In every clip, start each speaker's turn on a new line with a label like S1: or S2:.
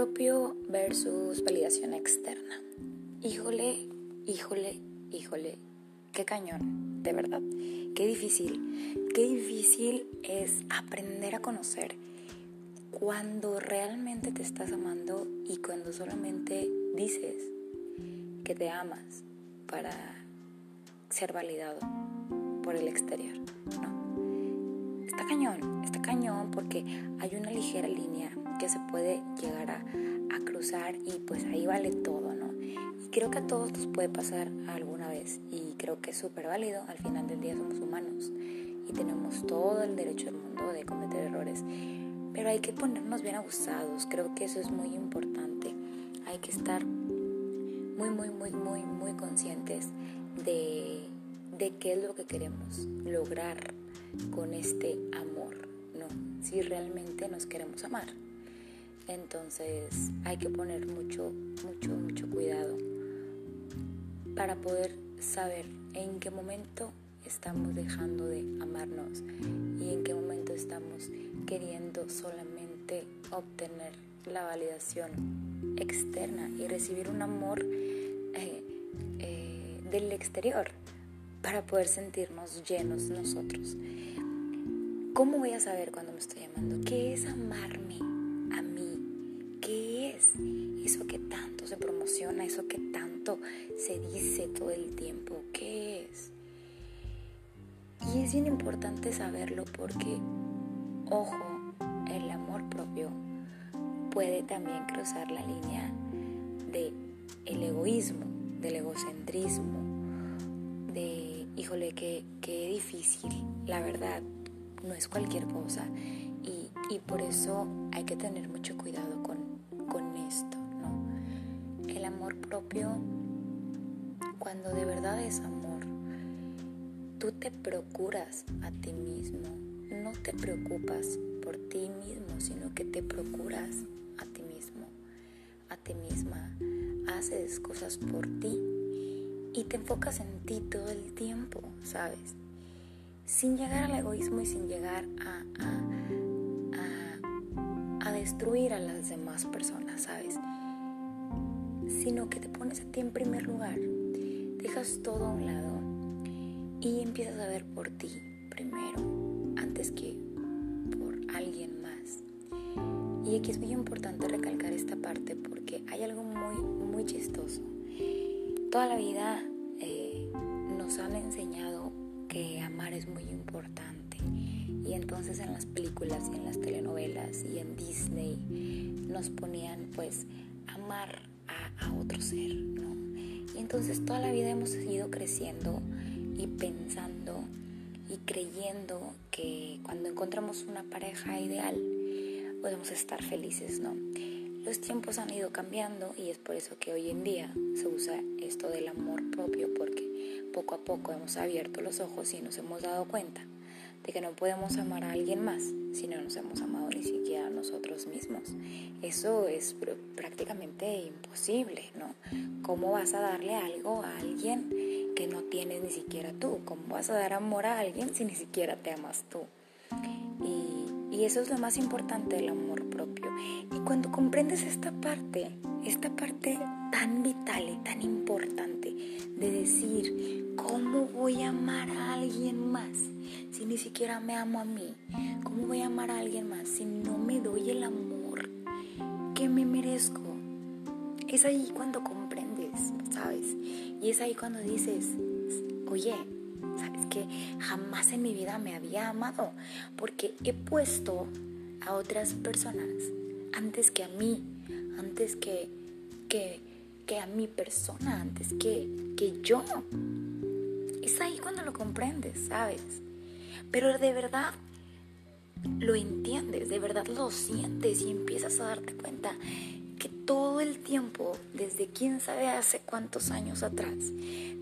S1: propio versus validación externa. Híjole, híjole, híjole, qué cañón, de verdad. Qué difícil, qué difícil es aprender a conocer cuando realmente te estás amando y cuando solamente dices que te amas para ser validado por el exterior, ¿no? Está cañón, está cañón porque hay una ligera línea que se puede llegar a, cruzar y pues ahí vale todo, ¿no? Y creo que a todos nos puede pasar alguna vez y creo que es súper válido, al final del día somos humanos y tenemos todo el derecho del mundo de cometer errores, pero hay que ponernos bien abusados, creo que eso es muy importante, hay que estar muy, muy, muy, muy, muy conscientes de, de qué es lo que queremos lograr con este amor, ¿no? Si realmente nos queremos amar. Entonces hay que poner mucho, mucho, mucho cuidado para poder saber en qué momento estamos dejando de amarnos y en qué momento estamos queriendo solamente obtener la validación externa y recibir un amor eh, eh, del exterior para poder sentirnos llenos nosotros. ¿Cómo voy a saber cuando me estoy amando? ¿Qué es amarme? Eso que tanto se dice todo el tiempo, ¿qué es? Y es bien importante saberlo porque, ojo, el amor propio puede también cruzar la línea de egoísmo, del egocentrismo, de, híjole, qué, qué difícil, la verdad, no es cualquier cosa y, y por eso hay que tener mucho cuidado cuando de verdad es amor, tú te procuras a ti mismo, no te preocupas por ti mismo, sino que te procuras a ti mismo, a ti misma, haces cosas por ti y te enfocas en ti todo el tiempo, ¿sabes? Sin llegar al egoísmo y sin llegar a, a, a destruir a las demás personas, ¿sabes? Sino que te pones a ti en primer lugar, dejas todo a un lado y empiezas a ver por ti primero, antes que por alguien más. Y aquí es muy importante recalcar esta parte porque hay algo muy, muy chistoso. Toda la vida eh, nos han enseñado que amar es muy importante. Y entonces en las películas y en las telenovelas y en Disney nos ponían pues amar otro ser, ¿no? Y entonces toda la vida hemos seguido creciendo y pensando y creyendo que cuando encontramos una pareja ideal podemos estar felices, ¿no? Los tiempos han ido cambiando y es por eso que hoy en día se usa esto del amor propio porque poco a poco hemos abierto los ojos y nos hemos dado cuenta de que no podemos amar a alguien más si no nos hemos amado ni siquiera a nosotros mismos. Eso es prácticamente imposible, ¿no? ¿Cómo vas a darle algo a alguien que no tienes ni siquiera tú? ¿Cómo vas a dar amor a alguien si ni siquiera te amas tú? Y, y eso es lo más importante del amor propio. Y cuando comprendes esta parte, esta parte tan vital y tan importante de decir, ¿cómo voy a amar a alguien más? Si ni siquiera me amo a mí? ¿Cómo voy a amar a alguien más si no me doy el amor que me merezco? Es ahí cuando comprendes, ¿sabes? Y es ahí cuando dices, oye, ¿sabes que Jamás en mi vida me había amado porque he puesto a otras personas antes que a mí, antes que, que, que a mi persona, antes que, que yo. Es ahí cuando lo comprendes, ¿sabes? Pero de verdad lo entiendes, de verdad lo sientes y empiezas a darte cuenta que todo el tiempo, desde quién sabe hace cuántos años atrás,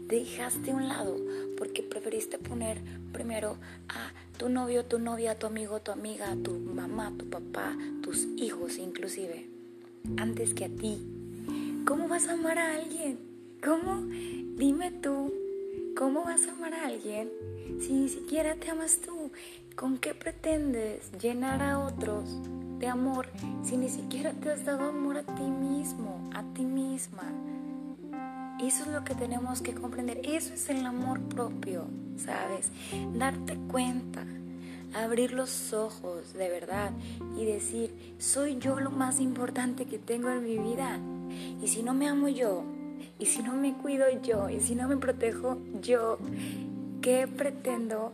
S1: dejaste a un lado porque preferiste poner primero a tu novio, tu novia, tu amigo, tu amiga, tu mamá, tu papá, tus hijos inclusive, antes que a ti. ¿Cómo vas a amar a alguien? ¿Cómo? Dime tú, ¿cómo vas a amar a alguien si ni siquiera te amas tú, ¿con qué pretendes llenar a otros de amor si ni siquiera te has dado amor a ti mismo, a ti misma? Eso es lo que tenemos que comprender. Eso es el amor propio, ¿sabes? Darte cuenta, abrir los ojos de verdad y decir, soy yo lo más importante que tengo en mi vida. Y si no me amo yo, y si no me cuido yo, y si no me protejo yo, ¿qué pretendo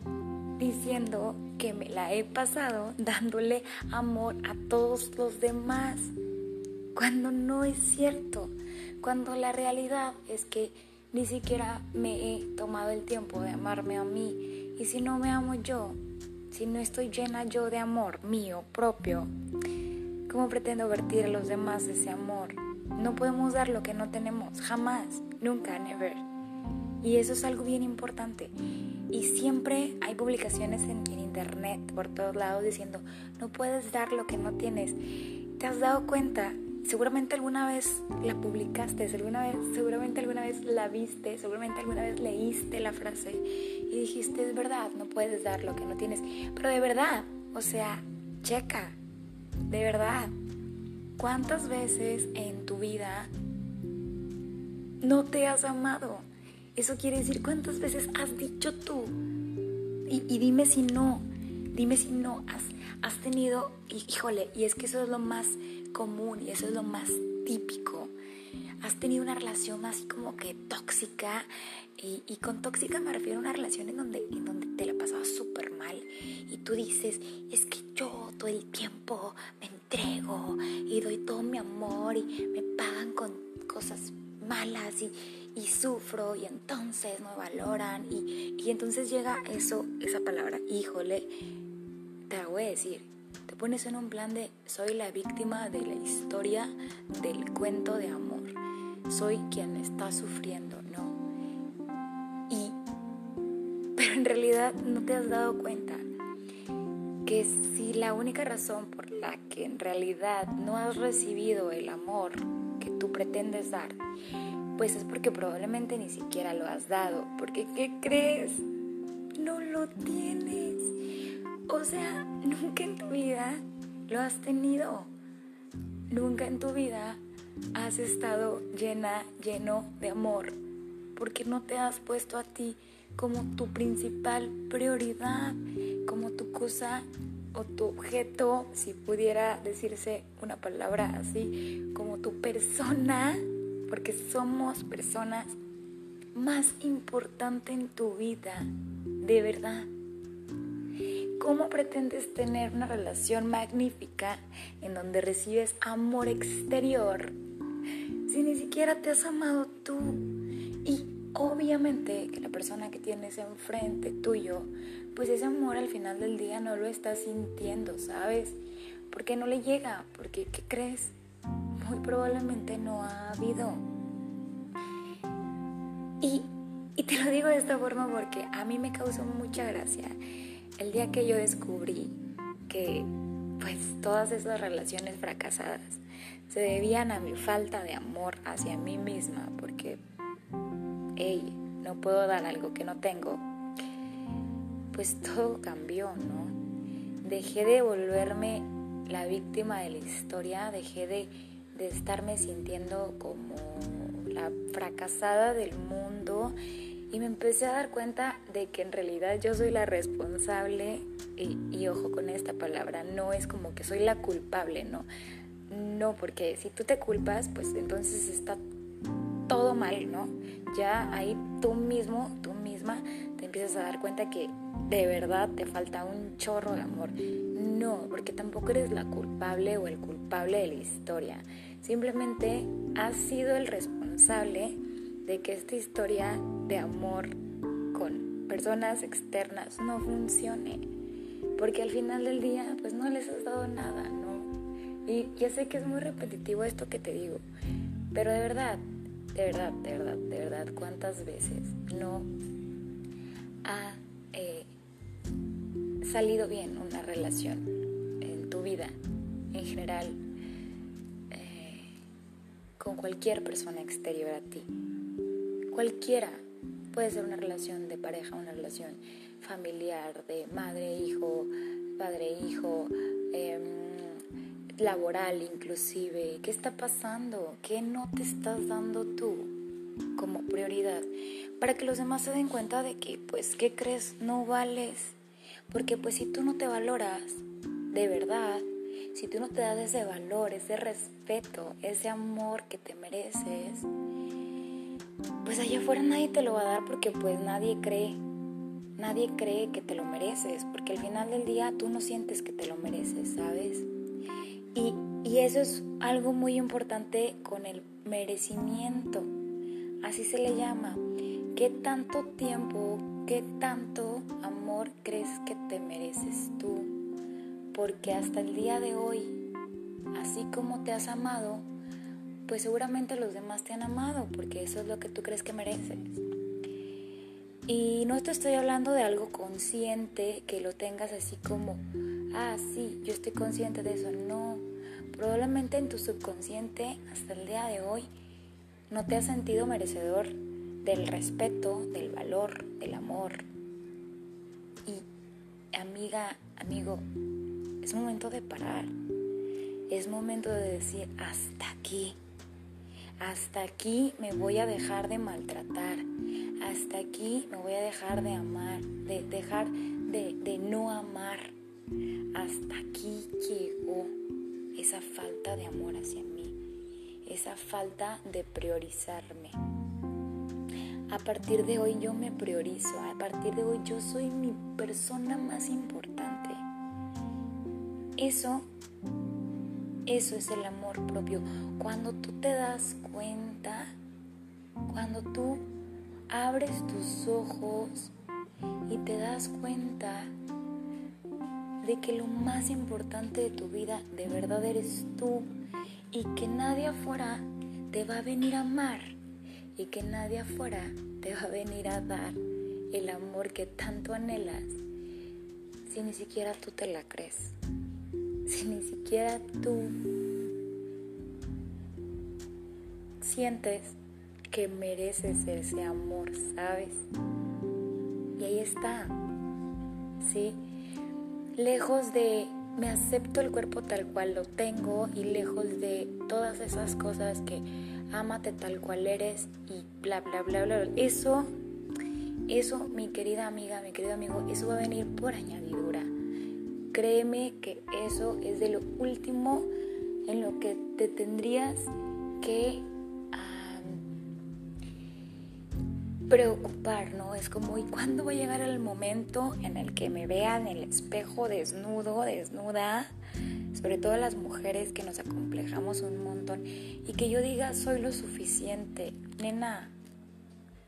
S1: diciendo que me la he pasado dándole amor a todos los demás? Cuando no es cierto cuando la realidad es que ni siquiera me he tomado el tiempo de amarme a mí. Y si no me amo yo, si no estoy llena yo de amor mío propio, ¿cómo pretendo vertir a los demás ese amor? No podemos dar lo que no tenemos, jamás, nunca, never. Y eso es algo bien importante. Y siempre hay publicaciones en, en, internet por todos lados diciendo, no puedes dar lo que no tienes. ¿Te has dado cuenta seguramente alguna vez la publicaste, alguna vez, seguramente alguna vez la viste, seguramente alguna vez leíste la frase y dijiste, es verdad, no puedes dar lo que no tienes, pero de verdad, o sea, checa, de verdad, ¿cuántas veces en tu vida no te has amado? Eso quiere decir cuántas veces has dicho tú. Y, dime si no, dime si no has, has tenido, híjole, y es que eso es lo más común y eso es lo más típico. Has tenido una relación así como que tóxica y, con tóxica me refiero a una relación en donde, en donde te la pasabas súper mal y tú dices, es que yo todo el tiempo me entrego y doy todo mi amor y me pagan con cosas malas y, y sufro y entonces me valoran y, y entonces llega eso, esa palabra, híjole, te voy a decir, te pones en un plan de soy la víctima de la historia del cuento de amor. Soy quien está sufriendo, ¿no? Y pero en realidad no te has dado cuenta que si la única razón por la que en realidad no has recibido el amor que tú pretendes dar, pues es porque probablemente ni siquiera lo has dado, porque ¿qué crees? No lo tienes. O sea, nunca en tu vida lo has tenido. Nunca en tu vida has estado llena, lleno de amor, porque no te has puesto a ti como tu principal prioridad, como tu cosa o tu objeto, si pudiera decirse una palabra así, como tu persona, porque somos personas más importante en tu vida, de verdad. ¿Cómo pretendes tener una relación magnífica en donde recibes amor exterior si ni siquiera te has amado tú? Y obviamente que la persona que tienes enfrente tuyo, pues ese amor al final del día no lo está sintiendo, ¿sabes? Porque no le llega, porque ¿qué crees? Muy probablemente no ha habido. Y, y te lo digo de esta forma porque a mí me causó mucha gracia el día que yo descubrí que pues todas esas relaciones fracasadas se debían a mi falta de amor hacia mí misma, porque, hey, no puedo dar algo que no tengo, pues todo cambió, ¿no? Dejé de volverme la víctima de la historia, dejé de, de estarme sintiendo como la fracasada del mundo y me empecé a dar cuenta de que en realidad yo soy la responsable y, ojo con esta palabra, no es como que soy la culpable, no. No, porque si tú te culpas, pues entonces está todo mal, ¿no? Ya ahí tú mismo, tú misma, te empiezas a dar cuenta que de verdad te falta un chorro de amor. No, porque tampoco eres la culpable o el culpable de la historia. Simplemente has sido el responsable de que esta historia de amor personas externas no funcione. Porque al final del día, pues no les has dado nada, ¿no? Y ya sé que es muy repetitivo esto que te digo, pero de verdad, de verdad, de verdad, de verdad, ¿cuántas veces no ha eh, salido bien una relación en tu vida en general eh, con cualquier persona exterior a ti? Cualquiera. Puede ser una relación de pareja, una relación familiar, de madre, hijo, padre, hijo, em, laboral inclusive. ¿Qué está pasando? ¿Qué no te estás dando tú como prioridad? Para que los demás se den cuenta de que, pues, ¿qué crees? No vales. Porque pues si tú no te valoras de verdad, si tú no te das ese valor, ese respeto, ese amor que te mereces, pues allá afuera nadie te lo va a dar porque pues nadie cree, nadie cree que te lo mereces, porque al final del día tú no sientes que te lo mereces, ¿sabes? Y, y eso es algo muy importante con el merecimiento, así se le llama. ¿Qué tanto tiempo, qué tanto amor crees que te mereces tú? Porque hasta el día de hoy, así como te has amado, pues seguramente los demás te han amado, porque eso es lo que tú crees que mereces. Y no te estoy hablando de algo consciente, que lo tengas así como, ah, sí, yo estoy consciente de eso. No, probablemente en tu subconsciente, hasta el día de hoy, no te has sentido merecedor del respeto, del valor, del amor. Y amiga, amigo, es momento de parar. Es momento de decir, hasta aquí hasta aquí me voy a dejar de maltratar, hasta aquí me voy a dejar de amar, de dejar de, no amar, hasta aquí llegó esa falta de amor hacia mí, esa falta de priorizarme. A partir de hoy yo me priorizo, a partir de hoy yo soy mi persona más importante. Eso eso es el amor propio. Cuando tú te das cuenta, cuando tú abres tus ojos y te das cuenta de que lo más importante de tu vida de verdad eres tú y que nadie afuera te va a venir a amar y que nadie afuera te va a venir a dar el amor que tanto anhelas si ni siquiera tú te la crees si ni siquiera tú sientes que mereces ese amor, ¿sabes? Y ahí está, ¿sí? Lejos de me acepto el cuerpo tal cual lo tengo y lejos de todas esas cosas que ámate tal cual eres y bla, bla, bla, bla. Eso, eso, mi querida amiga, mi querido amigo, eso va a venir por añadidura. Créeme que eso es de lo último en lo que te tendrías que preocupar, ¿no? Es como, ¿y cuándo va a llegar el momento en el que me vean en el espejo desnudo, desnuda? Sobre todo las mujeres que nos acomplejamos un montón y que yo diga, soy lo suficiente. Nena,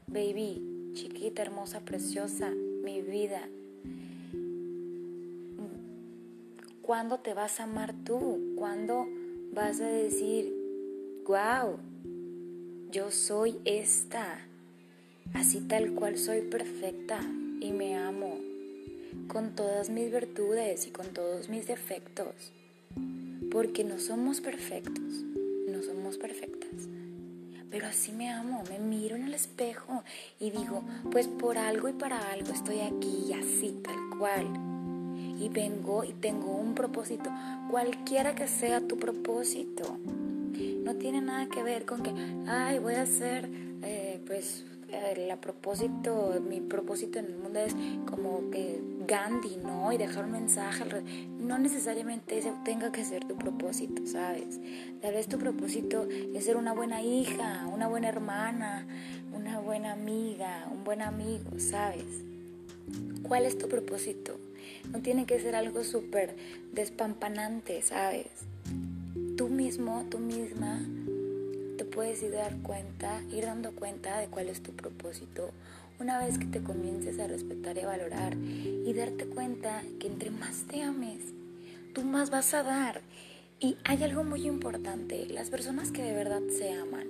S1: baby, chiquita, hermosa, preciosa, mi vida, ¿Cuándo te vas a amar tú? ¿Cuándo vas a decir, wow, yo soy esta, así tal cual soy perfecta y me amo, con todas mis virtudes y con todos mis defectos? Porque no somos perfectos, no somos perfectas. Pero así me amo, me miro en el espejo y digo, pues por algo y para algo estoy aquí, así tal cual y vengo y tengo un propósito, cualquiera que sea tu propósito. No tiene nada que ver con que, ay, voy a hacer, eh, pues, el propósito, mi propósito en el mundo es como que Gandhi, ¿no? Y dejar un mensaje. No necesariamente ese tenga que ser tu propósito, ¿sabes? Tal vez tu propósito es ser una buena hija, una buena hermana, una buena amiga, un buen amigo, ¿sabes? ¿Cuál es tu propósito? No tiene que ser algo súper despampanante, ¿sabes? Tú mismo, tú misma, te puedes ir dar cuenta, ir dando cuenta de cuál es tu propósito una vez que te comiences a respetar y valorar y darte cuenta que entre más te ames, tú más vas a dar. Y hay algo muy importante, las personas que de verdad se aman,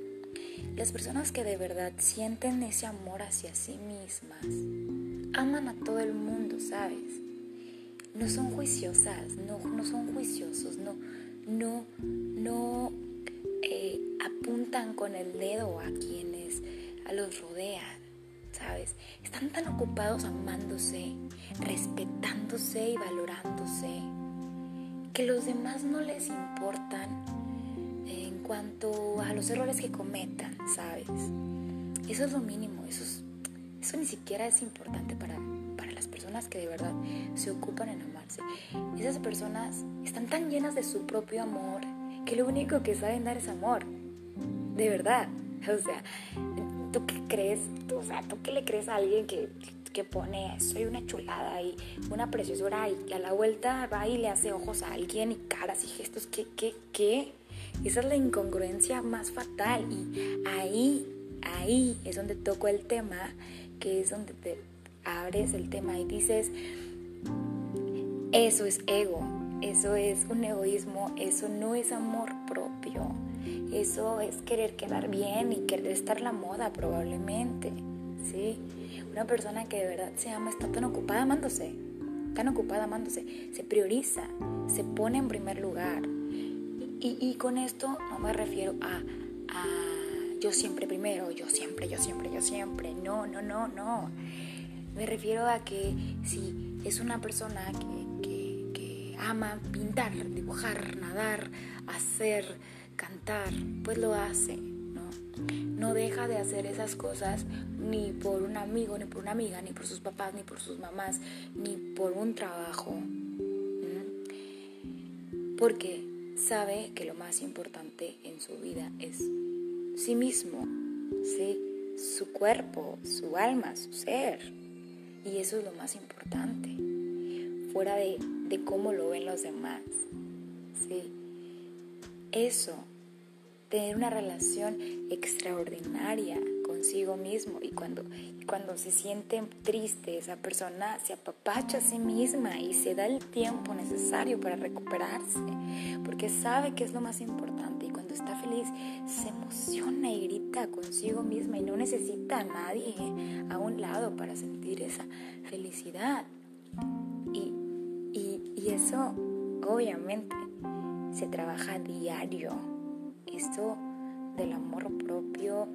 S1: las personas que de verdad sienten ese amor hacia sí mismas, aman a todo el mundo, ¿sabes? No son juiciosas, no, no son juiciosos, no, no, no eh, apuntan con el dedo a quienes a los rodean, ¿sabes? Están tan ocupados amándose, respetándose y valorándose que los demás no les importan en cuanto a los errores que cometan, ¿sabes? Eso es lo mínimo, eso, eso ni siquiera es importante para, personas que de verdad se ocupan en amarse. Esas personas están tan llenas de su propio amor que lo único que saben dar es amor. De verdad. O sea, ¿tú qué crees? O sea, ¿tú qué le crees a alguien que, que pone soy una chulada y una preciosura y a la vuelta va y le hace ojos a alguien y caras y gestos? ¿Qué, qué, qué? Esa es la incongruencia más fatal y ahí, ahí es donde toco el tema, que es donde te abres el tema y dices, eso es ego, eso es un egoísmo, eso no es amor propio, eso es querer quedar bien y querer estar la moda probablemente, ¿sí? Una persona que de verdad se ama está tan ocupada amándose, tan ocupada amándose, se prioriza, se pone en primer lugar. Y, con esto no me refiero a yo siempre primero, yo siempre, yo siempre, yo siempre, no, no, no, no. Me refiero a que si es una persona que, ama pintar, dibujar, nadar, hacer, cantar, pues lo hace, ¿no? No deja de hacer esas cosas ni por un amigo, ni por una amiga, ni por sus papás, ni por sus mamás, ni por un trabajo. Porque sabe que lo más importante en su vida es sí mismo, ¿sí? su cuerpo, su alma, su ser. Y eso es lo más importante, fuera de, de cómo lo ven los demás. ¿sí? Eso, tener una relación extraordinaria consigo mismo y cuando, cuando se siente triste esa persona se apapacha a sí misma y se da el tiempo necesario para recuperarse porque sabe que es lo más importante y está feliz se emociona y grita consigo misma y no necesita a nadie a un lado para sentir esa felicidad y, y, y eso obviamente se trabaja diario esto del amor propio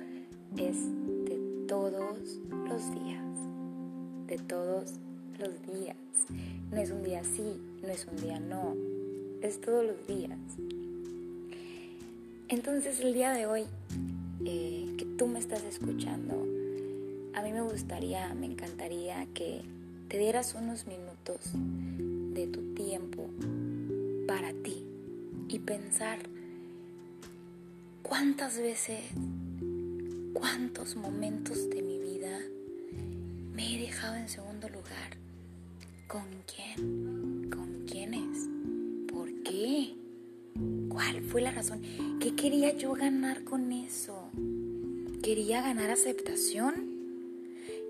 S1: es de todos los días, de todos los días. No es un día sí, no es un día no, es todos los días. Entonces el día de hoy eh, que tú me estás escuchando, a mí me gustaría, me encantaría que te dieras unos minutos de tu tiempo para ti y pensar cuántas veces cuántos momentos de mi vida me he dejado en segundo lugar. ¿Con quién? Fue la razón? ¿Qué quería yo ganar con eso? ¿Quería ganar aceptación?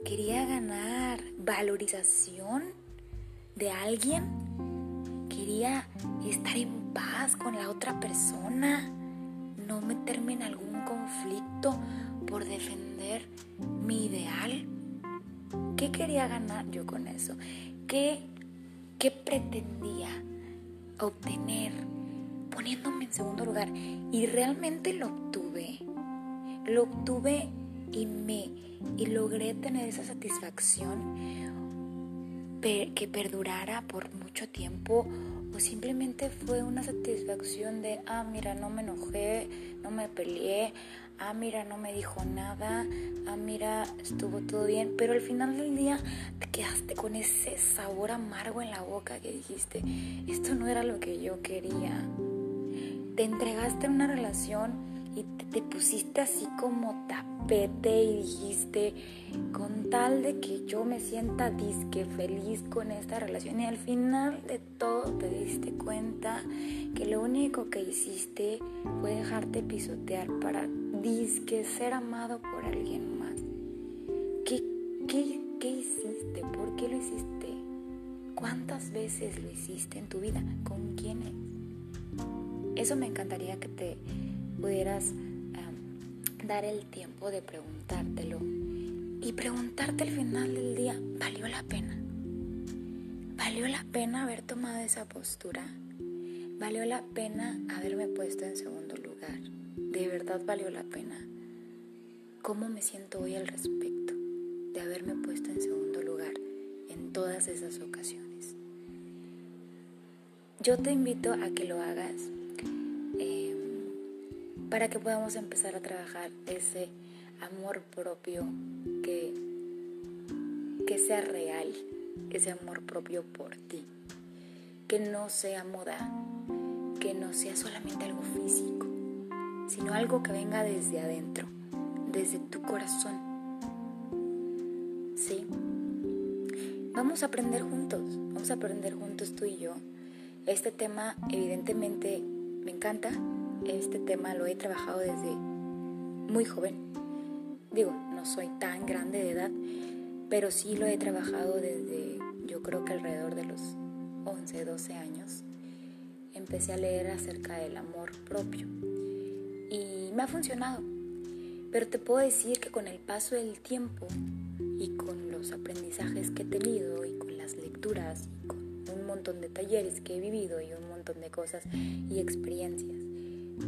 S1: ¿Quería ganar valorización de alguien? ¿Quería estar en paz con la otra persona? ¿No meterme en algún conflicto por defender mi ideal? ¿Qué quería ganar yo con eso? ¿Qué, qué pretendía obtener poniéndome en segundo lugar? Y realmente lo obtuve. Lo obtuve y me y logré tener esa satisfacción que perdurara por mucho tiempo o simplemente fue una satisfacción de, ah, mira, no me enojé, no me peleé, ah, mira, no me dijo nada, ah, mira, estuvo todo bien, pero al final del día te quedaste con ese sabor amargo en la boca que dijiste, esto no era lo que yo quería. Te entregaste en una relación y te, pusiste así como tapete y dijiste, con tal de que yo me sienta disque feliz con esta relación y al final de todo te diste cuenta que lo único que hiciste fue dejarte pisotear para disque ser amado por alguien más. ¿Qué, qué, qué hiciste? ¿Por qué lo hiciste? ¿Cuántas veces lo hiciste en tu vida? ¿Con quiénes? Eso me encantaría que te pudieras dar el tiempo de preguntártelo y preguntarte al final del día, ¿valió la pena? ¿Valió la pena haber tomado esa postura? ¿Valió la pena haberme puesto en segundo lugar? ¿De verdad valió la pena? ¿Cómo me siento hoy al respecto de haberme puesto en segundo lugar en todas esas ocasiones? yo te invito a que lo hagas para que podamos empezar a trabajar ese amor propio que, que sea real, ese amor propio por ti, que no sea moda, que no sea solamente algo físico, sino algo que venga desde adentro, desde tu corazón. ¿Sí? Vamos a aprender juntos, vamos a aprender juntos tú y yo. Este tema evidentemente me encanta, este tema lo he trabajado desde muy joven. Digo, no soy tan grande de edad, pero sí lo he trabajado desde yo creo que alrededor de los 11, 12 años. Empecé a leer acerca del amor propio y me ha funcionado. Pero te puedo decir que con el paso del tiempo y con los aprendizajes que he tenido y con las lecturas y con un montón de talleres que he vivido y un montón de cosas y experiencias,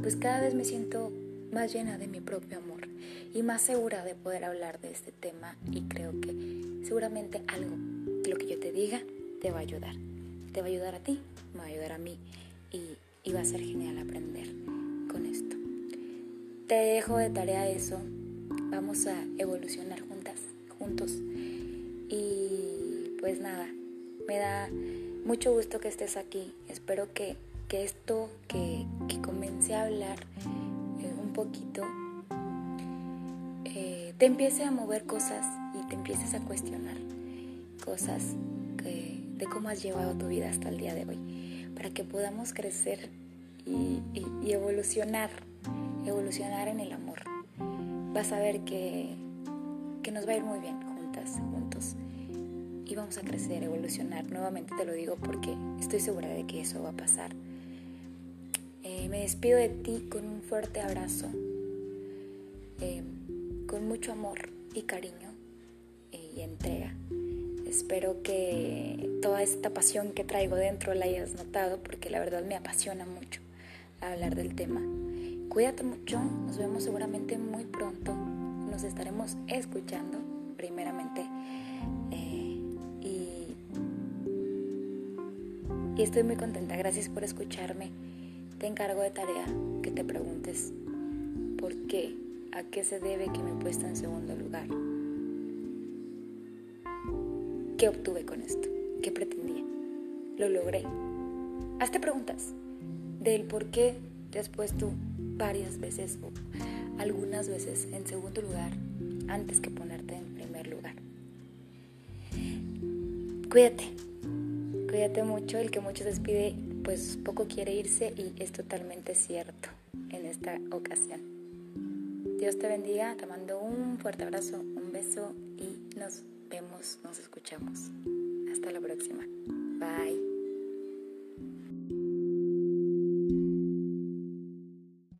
S1: pues cada vez me siento más llena de mi propio amor y más segura de poder hablar de este tema y creo que seguramente algo de lo que yo te diga te va a ayudar. Te va a ayudar a ti, me va a ayudar a mí y, y va a ser genial aprender con esto. Te dejo de tarea eso. Vamos a evolucionar juntas, juntos. Y pues nada, me da mucho gusto que estés aquí. Espero que, esto que, que, comencé a hablar eh, un poquito eh, te empiece a mover cosas y te empieces a cuestionar cosas de cómo has llevado tu vida hasta el día de hoy. Para que podamos crecer y evolucionar evolucionar en el amor. Vas a ver que, que nos va a ir muy bien juntas, juntos. Y vamos a crecer, evolucionar. Nuevamente te lo digo porque estoy segura de que eso va a pasar. Eh, me despido de ti con un fuerte abrazo, eh, con mucho amor y cariño eh, y entrega. Espero que toda esta pasión que traigo dentro la hayas notado porque la verdad me apasiona mucho hablar del tema. Cuídate mucho, nos vemos seguramente muy pronto, nos estaremos escuchando primeramente y estoy muy contenta, gracias por escucharme. Te encargo de tarea que te preguntes por qué, a qué se debe que me he puesto en segundo lugar. ¿Qué obtuve con esto? ¿Qué pretendía? ¿Lo logré? Hazte preguntas del por qué te has puesto varias veces o algunas veces en segundo lugar antes que ponerte en primer lugar. Cuídate, cuídate mucho, el que mucho despide pues poco quiere irse y es totalmente cierto en esta ocasión. Dios te bendiga, te mando un fuerte abrazo, un beso y nos vemos, nos escuchamos.